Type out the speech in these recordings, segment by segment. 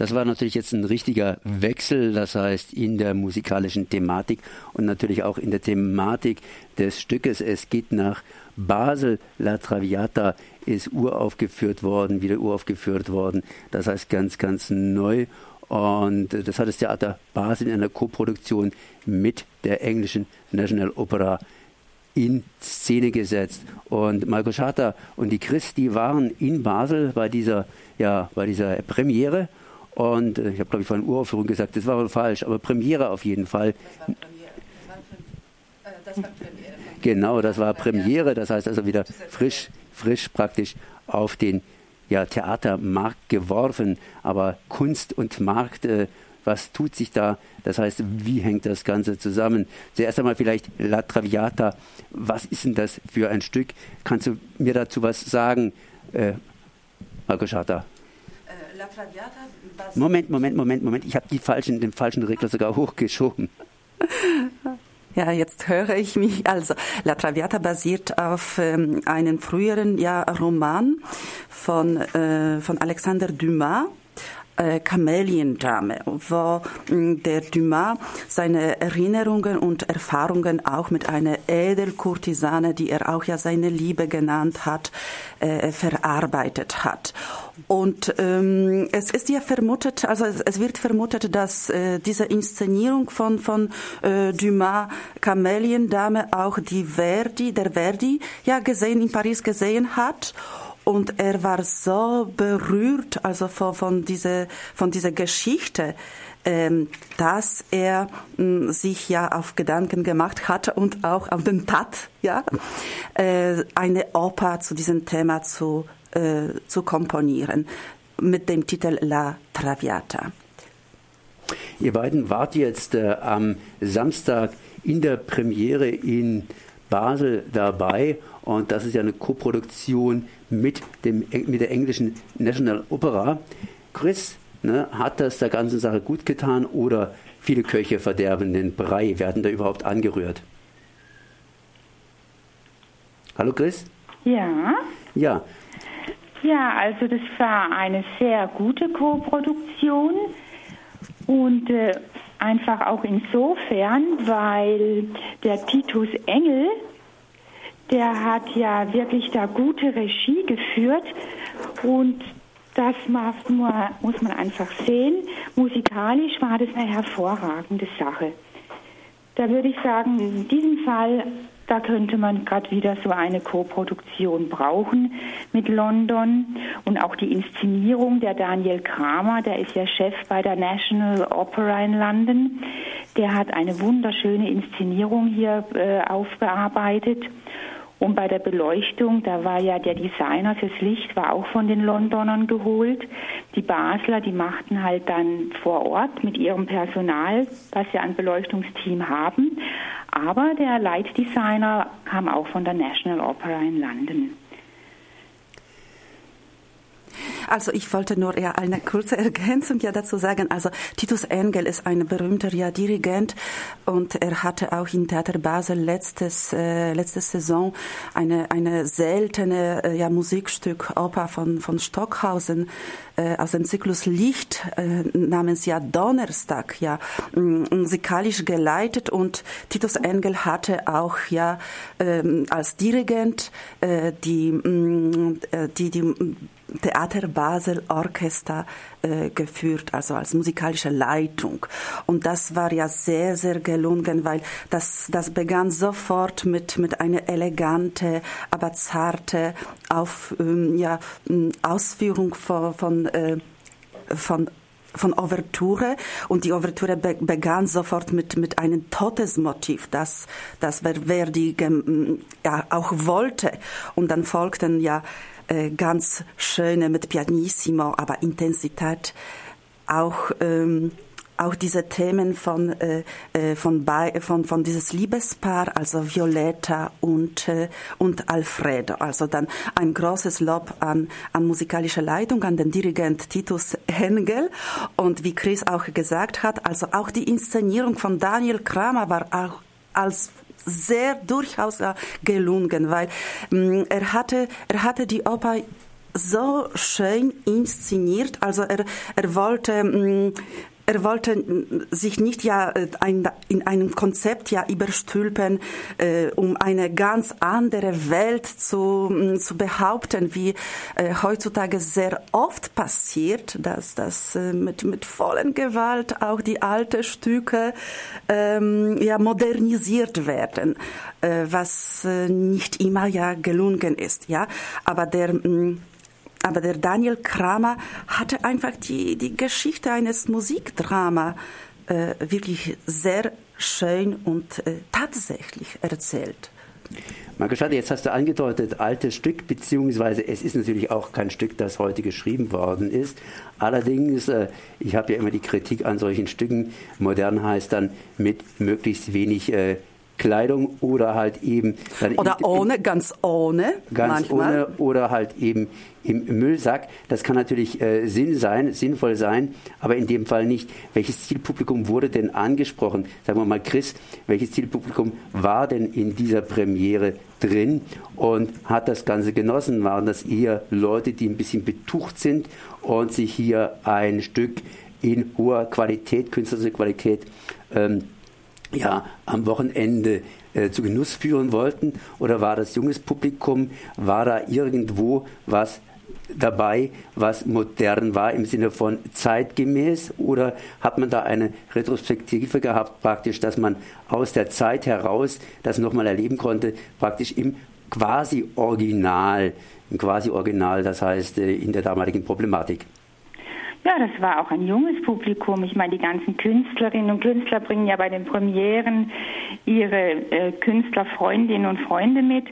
Das war natürlich jetzt ein richtiger Wechsel, das heißt in der musikalischen Thematik und natürlich auch in der Thematik des Stückes. Es geht nach Basel, La Traviata ist uraufgeführt worden, wieder uraufgeführt worden. Das heißt ganz, ganz neu. Und das hat das Theater Basel in einer Koproduktion mit der englischen National Opera in Szene gesetzt. Und Marco Schata und die Chris, die waren in Basel bei dieser, ja, bei dieser Premiere. Und äh, ich habe, glaube ich, von Uraufführung gesagt, das war wohl falsch, aber Premiere auf jeden Fall. Das war Premiere. Das war, Premiere. Genau, das war Premiere, das heißt also wieder frisch, frisch praktisch auf den ja, Theatermarkt geworfen. Aber Kunst und Markt äh, was tut sich da? Das heißt, wie hängt das Ganze zusammen? Zuerst einmal vielleicht La Traviata. Was ist denn das für ein Stück? Kannst du mir dazu was sagen, äh, Marco Schata? Moment, Moment, Moment, Moment. Ich habe falschen, den falschen Regler sogar hochgeschoben. Ja, jetzt höre ich mich. Also, La Traviata basiert auf ähm, einem früheren ja, Roman von, äh, von Alexander Dumas äh, Kameliendame, wo mm, der Dumas seine Erinnerungen und Erfahrungen auch mit einer Edelkurtisane, die er auch ja seine Liebe genannt hat, äh, verarbeitet hat. Und ähm, es ist ja vermutet, also es, es wird vermutet, dass äh, diese Inszenierung von von äh, Dumas Kameliendame auch die Verdi, der Verdi ja gesehen in Paris gesehen hat und er war so berührt, also von, von dieser, von dieser Geschichte, ähm, dass er mh, sich ja auf Gedanken gemacht hat und auch auf den Tat, ja, äh, eine Oper zu diesem Thema zu, äh, zu komponieren mit dem Titel La Traviata. Ihr beiden wart jetzt äh, am Samstag in der Premiere in Basel dabei und das ist ja eine Koproduktion mit, dem, mit der englischen National Opera. Chris, ne, hat das der ganzen Sache gut getan oder viele Köche verderben den Brei? Werden da überhaupt angerührt? Hallo Chris? Ja. Ja. Ja, also das war eine sehr gute Co-Produktion und äh, einfach auch insofern, weil der Titus Engel der hat ja wirklich da gute Regie geführt und das muss man einfach sehen. Musikalisch war das eine hervorragende Sache. Da würde ich sagen, in diesem Fall, da könnte man gerade wieder so eine Co-Produktion brauchen mit London und auch die Inszenierung der Daniel Kramer, der ist ja Chef bei der National Opera in London. Der hat eine wunderschöne Inszenierung hier äh, aufgearbeitet. Und bei der Beleuchtung, da war ja der Designer fürs Licht, war auch von den Londonern geholt. Die Basler, die machten halt dann vor Ort mit ihrem Personal, was sie ein Beleuchtungsteam haben. Aber der Lightdesigner kam auch von der National Opera in London. Also ich wollte nur ja eine kurze Ergänzung ja dazu sagen. Also Titus Engel ist ein berühmter ja Dirigent und er hatte auch in Theater Basel letztes äh, letzte Saison eine eine seltene äh, ja Musikstück Oper von von Stockhausen äh, aus dem Zyklus Licht äh, namens ja Donnerstag ja musikalisch geleitet und Titus Engel hatte auch ja ähm, als Dirigent äh, die äh, die die Theater Basel Orchester äh, geführt, also als musikalische Leitung. Und das war ja sehr, sehr gelungen, weil das, das begann sofort mit, mit einer elegante, aber zarte auf, ähm, ja, Ausführung von, von, äh, von von Ouverture und die Ouverture be begann sofort mit mit einem Todesmotiv, das das Verdi ja auch wollte und dann folgten ja äh, ganz schöne mit Pianissimo, aber Intensität auch ähm, auch diese Themen von äh, äh von, von von dieses Liebespaar, also Violetta und äh, und Alfredo. Also dann ein großes Lob an an musikalische Leitung, an den Dirigent Titus Hengel und wie Chris auch gesagt hat, also auch die Inszenierung von Daniel Kramer war auch als sehr durchaus gelungen, weil mh, mm, er hatte, er hatte die Oper so schön inszeniert. Also er, er wollte mm, er wollte sich nicht ja äh, ein, in einem Konzept ja überstülpen, äh, um eine ganz andere Welt zu, zu behaupten, wie äh, heutzutage sehr oft passiert, dass das äh, mit, mit vollen Gewalt auch die alten Stücke ähm, ja modernisiert werden, äh, was äh, nicht immer ja gelungen ist, ja. Aber der mh, aber der Daniel Kramer hatte einfach die, die Geschichte eines Musikdrama äh, wirklich sehr schön und äh, tatsächlich erzählt. Margaret, jetzt hast du angedeutet, altes Stück, beziehungsweise es ist natürlich auch kein Stück, das heute geschrieben worden ist. Allerdings, äh, ich habe ja immer die Kritik an solchen Stücken, modern heißt dann mit möglichst wenig äh, Kleidung oder halt eben oder in, ohne, ganz ohne, ganz manchmal. ohne oder halt eben im Müllsack. Das kann natürlich äh, Sinn sein, sinnvoll sein, aber in dem Fall nicht. Welches Zielpublikum wurde denn angesprochen? Sagen wir mal, Chris, welches Zielpublikum war denn in dieser Premiere drin und hat das Ganze genossen? Waren das eher Leute, die ein bisschen betucht sind und sich hier ein Stück in hoher Qualität, künstlerische Qualität ähm, ja, am Wochenende äh, zu Genuss führen wollten? Oder war das junges Publikum, war da irgendwo was dabei, was modern war im Sinne von zeitgemäß? Oder hat man da eine Retrospektive gehabt, praktisch, dass man aus der Zeit heraus das nochmal erleben konnte, praktisch im quasi Original, im quasi Original, das heißt äh, in der damaligen Problematik? Ja, das war auch ein junges Publikum. Ich meine, die ganzen Künstlerinnen und Künstler bringen ja bei den Premieren ihre äh, Künstlerfreundinnen und Freunde mit.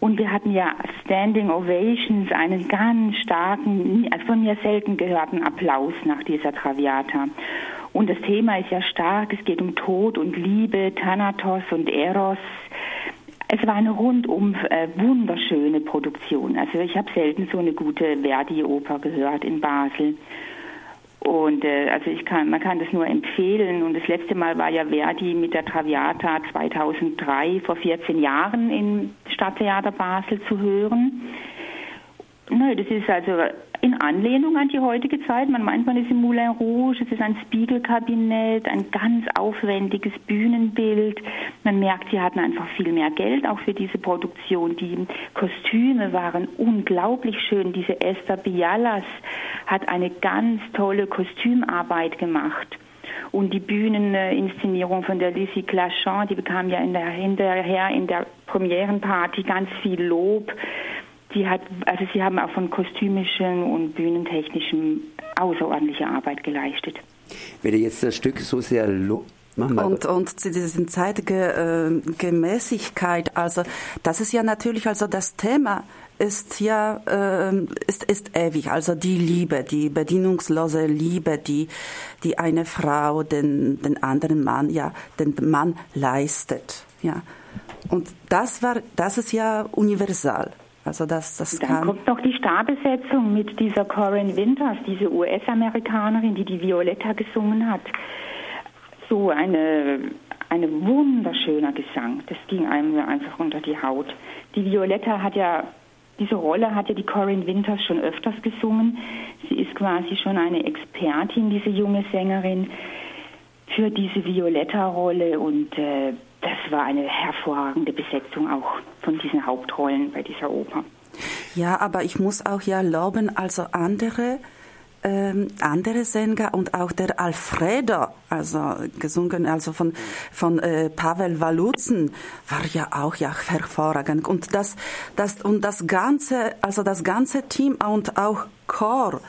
Und wir hatten ja Standing Ovations, einen ganz starken, also von mir selten gehörten Applaus nach dieser Traviata. Und das Thema ist ja stark. Es geht um Tod und Liebe, Thanatos und Eros. Es war eine rundum äh, wunderschöne Produktion. Also ich habe selten so eine gute Verdi-Oper gehört in Basel. Und äh, also ich kann, man kann das nur empfehlen. Und das letzte Mal war ja Verdi mit der Traviata 2003 vor 14 Jahren im Stadttheater Basel zu hören. Nö, das ist also in Anlehnung an die heutige Zeit. Man meint, man ist im Moulin Rouge, es ist ein Spiegelkabinett, ein ganz aufwendiges Bühnenbild. Man merkt, sie hatten einfach viel mehr Geld auch für diese Produktion. Die Kostüme waren unglaublich schön. Diese Esther Bialas hat eine ganz tolle Kostümarbeit gemacht. Und die Bühneninszenierung von der Lizzie Clachon, die bekam ja in der, hinterher in der Premierenparty ganz viel Lob. Die hat, also sie haben auch von kostümischen und bühnentechnischem außerordentliche Arbeit geleistet. Wenn ihr jetzt das Stück so sehr lobt, und, und zu dieser Zeitgemäßigkeit, äh, also das ist ja natürlich also das Thema ist ja äh, ist ist ewig. Also die Liebe die bedienungslose Liebe die die eine Frau den den anderen Mann ja den Mann leistet ja. Und das war das ist ja universal also das, das Dann kann kommt noch die Starbesetzung mit dieser Corinne Winters, diese US-Amerikanerin, die die Violetta gesungen hat. So eine, eine wunderschöner Gesang. Das ging einem einfach unter die Haut. Die Violetta hat ja, diese Rolle hat ja die Corinne Winters schon öfters gesungen. Sie ist quasi schon eine Expertin, diese junge Sängerin, für diese Violetta-Rolle und äh, das war eine hervorragende Besetzung auch von diesen Hauptrollen bei dieser Oper. Ja, aber ich muss auch ja loben, also andere ähm, andere Sänger und auch der Alfredo, also gesungen, also von von äh, Pavel Walutzen, war ja auch ja hervorragend und das das und das ganze, also das ganze Team und auch Chor.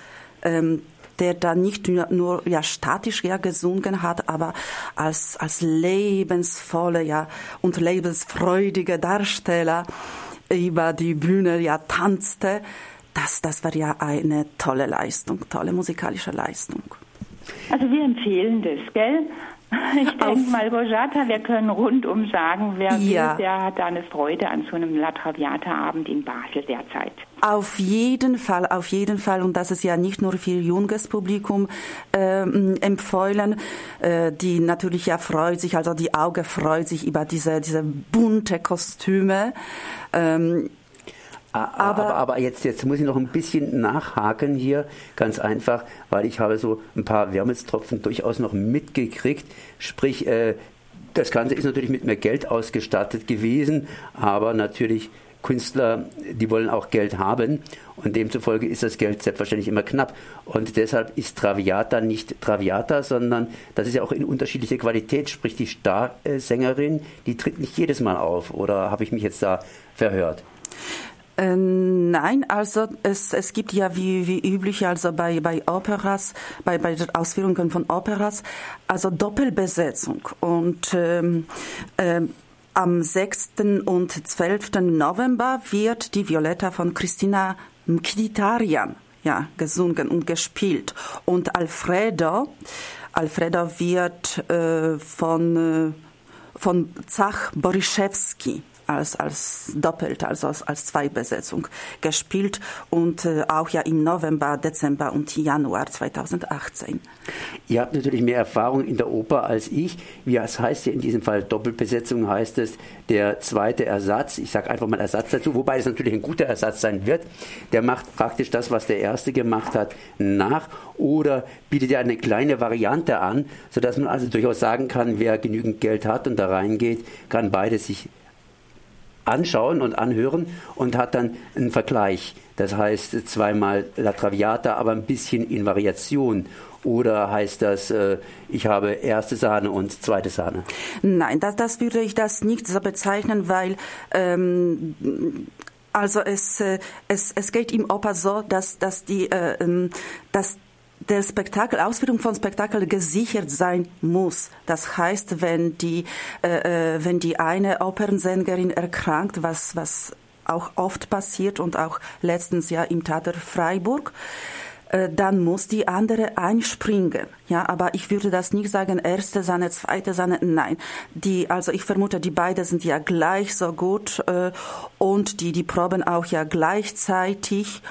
Ähm, der da nicht nur, ja statisch ja gesungen hat, aber als als lebensvolle ja und lebensfreudige Darsteller über die Bühne ja tanzte. Das das war ja eine tolle Leistung, tolle musikalische Leistung. Also wir empfehlen das, gell? Ich denke mal, Bojata, wir können rundum sagen, wer ja. will, der hat eine Freude an so einem La Traviata-Abend in Basel derzeit. Auf jeden Fall, auf jeden Fall. Und das ist ja nicht nur für junges Publikum ähm, empfohlen, äh, die natürlich ja freut sich, also die Auge freut sich über diese, diese bunte Kostüme. Ähm, Aber, aber, aber, jetzt, jetzt muss ich noch ein bisschen nachhaken hier, ganz einfach, weil ich habe so ein paar Wermutstropfen durchaus noch mitgekriegt. Sprich, äh, das Ganze ist natürlich mit mehr Geld ausgestattet gewesen, aber natürlich Künstler, die wollen auch Geld haben und demzufolge ist das Geld selbstverständlich immer knapp. Und deshalb ist Traviata nicht Traviata, sondern das ist ja auch in unterschiedlicher Qualität. Sprich, die Starsängerin, die tritt nicht jedes Mal auf. Oder habe ich mich jetzt da verhört? Äh, nein, also es, es gibt ja wie, wie üblich, also bei, bei Operas, bei, bei Ausführungen von Operas, also Doppelbesetzung. Und ähm, ähm, am 6. und 12. November wird die Violetta von Christina Mkhitaryan ja, gesungen und gespielt. Und Alfredo, Alfredo wird äh, von, äh, von Zach Boriszewski als, als doppelt, also als, als Zweibesetzung gespielt und äh, auch ja im November, Dezember und Januar 2018. Ihr habt natürlich mehr Erfahrung in der Oper als ich. Wie es heißt hier in diesem Fall Doppelbesetzung, heißt es der zweite Ersatz. Ich sage einfach mal Ersatz dazu, wobei es natürlich ein guter Ersatz sein wird. Der macht praktisch das, was der erste gemacht hat, nach oder bietet ja eine kleine Variante an, sodass man also durchaus sagen kann, wer genügend Geld hat und da reingeht, kann beides sich anschauen und anhören und hat dann einen Vergleich. Das heißt zweimal La Traviata, aber ein bisschen in Variation. Oder heißt das, äh, ich habe erste Sahne und zweite Sahne? Nein, das, das würde ich das nicht so bezeichnen, weil ähm, also es, äh, es, es geht im Oper so, dass, dass, die, äh, ähm, dass der Spektakel, Ausführung von Spektakel gesichert sein muss. Das heißt, wenn die, äh, äh, wenn die eine Opernsängerin erkrankt, was, was auch oft passiert und auch letztens ja im Theater Freiburg, äh, dann muss die andere einspringen. Ja, aber ich würde das nicht sagen, erste Sahne, zweite Sahne, nein. Die, also ich vermute, die beiden sind ja gleich so gut äh, und die, die proben auch ja gleichzeitig.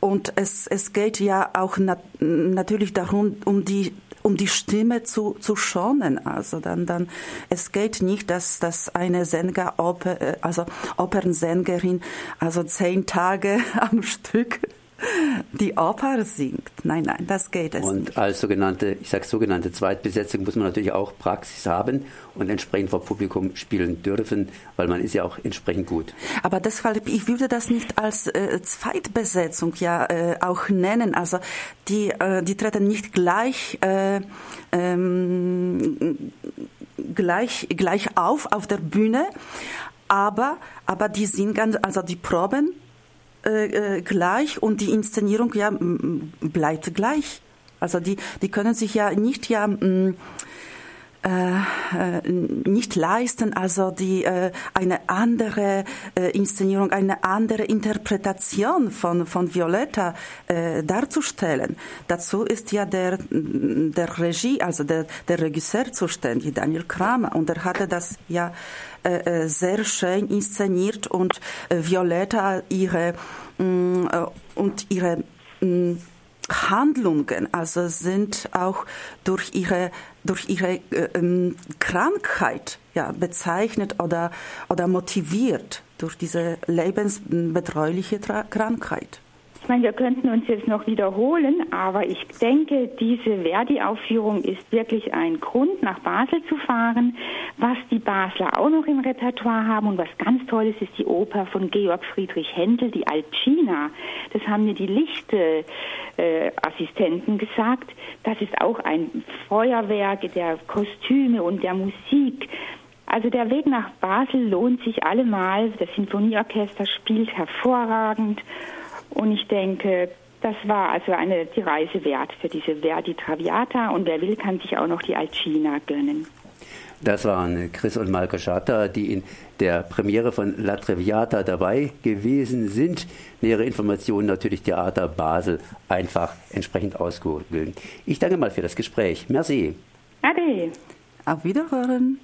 Und es, es geht ja auch nat natürlich darum, um die um die Stimme zu, zu schonen. Also dann, dann, es geht nicht, dass, dass eine Sänger, Oper, äh, also Opernsängerin, also zehn Tage am Stück die Oper singt. Nein, nein, das geht es Und nicht. als sogenannte, ich sage sogenannte Zweitbesetzung muss man natürlich auch Praxis haben und entsprechend vor Publikum spielen dürfen, weil man ist ja auch entsprechend gut. Aber deshalb, ich würde das nicht als äh, Zweitbesetzung ja äh, auch nennen. Also die, äh, die treten nicht gleich äh, ähm, gleich gleich auf auf der Bühne, aber aber die singen, also die Proben äh, äh, gleich und die Inszenierung ja bleibt gleich. Also die, die können sich ja nicht ja äh, äh, nicht leisten, also die äh, eine andere äh, Inszenierung, eine andere Interpretation von von Violetta äh, darzustellen. Dazu ist ja der der Regie, also der der Regisseur zuständig, Daniel Kramer, und er hatte das ja äh, äh, sehr schön inszeniert und äh, Violetta ihre mm, und ihre mm, Handlungen, also sind auch durch ihre durch ihre ähm, Krankheit ja, bezeichnet oder oder motiviert durch diese lebensbedrohliche Krankheit. Ich meine, wir könnten uns jetzt noch wiederholen, aber ich denke, diese Verdi-Aufführung ist wirklich ein Grund, nach Basel zu fahren. Was die Basler auch noch im Repertoire haben und was ganz toll ist, ist die Oper von Georg Friedrich Händel, die Alcina. Das haben mir die Lichtassistenten äh, gesagt. Das ist auch ein Feuerwerk der Kostüme und der Musik. Also der Weg nach Basel lohnt sich allemal. Das Sinfonieorchester spielt hervorragend. Und ich denke, das war also eine, die Reise wert für diese Verdi Traviata und wer will, kann sich auch noch die Alcina gönnen. Das waren Chris und Malko Schatter, die in der Premiere von La Traviata dabei gewesen sind. Nähere Informationen natürlich Theater Basel einfach entsprechend ausgoogeln. Ich danke mal für das Gespräch. Merci. Ade. Auf Wiederhören.